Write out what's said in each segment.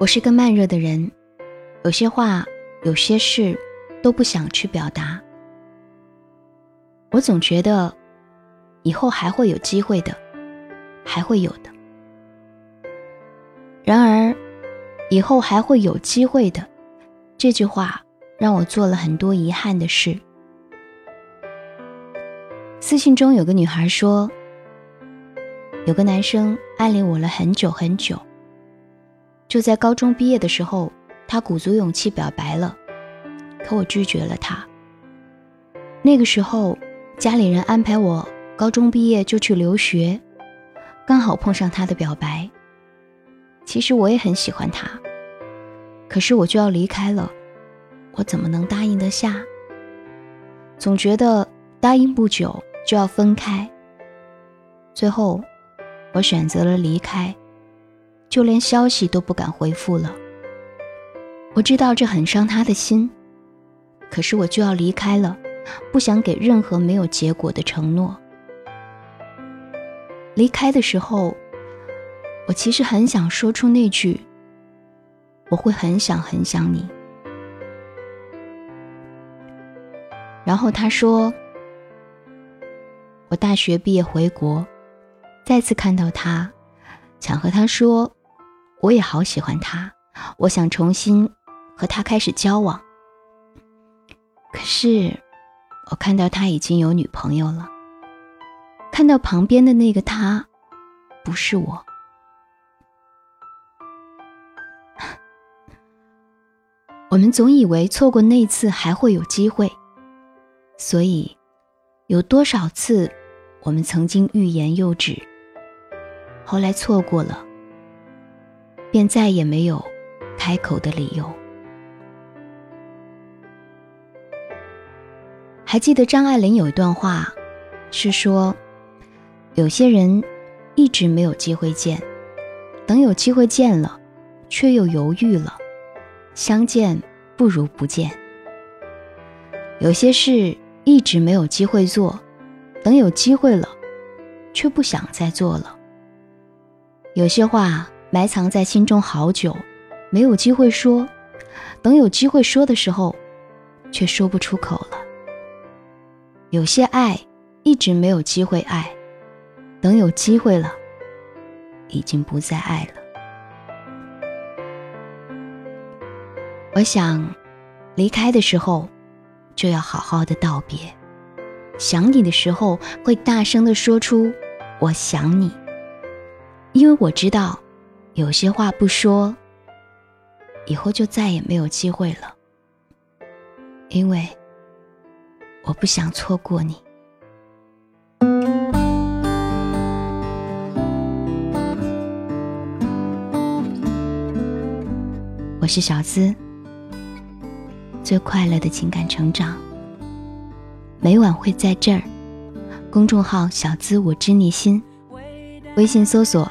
我是个慢热的人，有些话、有些事都不想去表达。我总觉得以后还会有机会的，还会有的。然而，以后还会有机会的这句话，让我做了很多遗憾的事。私信中有个女孩说，有个男生暗恋我了很久很久。就在高中毕业的时候，他鼓足勇气表白了，可我拒绝了他。那个时候，家里人安排我高中毕业就去留学，刚好碰上他的表白。其实我也很喜欢他，可是我就要离开了，我怎么能答应得下？总觉得答应不久就要分开，最后我选择了离开。就连消息都不敢回复了。我知道这很伤他的心，可是我就要离开了，不想给任何没有结果的承诺。离开的时候，我其实很想说出那句：“我会很想很想你。”然后他说：“我大学毕业回国，再次看到他，想和他说。”我也好喜欢他，我想重新和他开始交往。可是，我看到他已经有女朋友了，看到旁边的那个他，不是我。我们总以为错过那次还会有机会，所以有多少次我们曾经欲言又止，后来错过了。便再也没有开口的理由。还记得张爱玲有一段话，是说：有些人一直没有机会见，等有机会见了，却又犹豫了，相见不如不见。有些事一直没有机会做，等有机会了，却不想再做了。有些话。埋藏在心中好久，没有机会说；等有机会说的时候，却说不出口了。有些爱一直没有机会爱，等有机会了，已经不再爱了。我想，离开的时候就要好好的道别；想你的时候，会大声的说出“我想你”，因为我知道。有些话不说，以后就再也没有机会了。因为我不想错过你。我是小资，最快乐的情感成长，每晚会在这儿。公众号“小资我知你心”，微信搜索。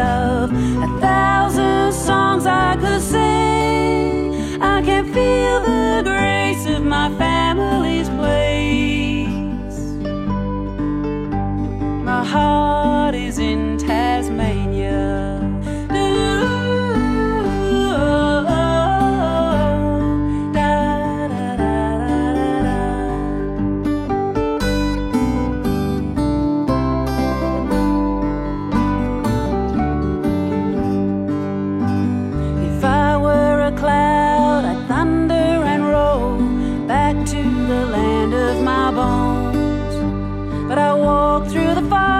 love, a thousand songs I could sing. I can feel but I walk through the fire.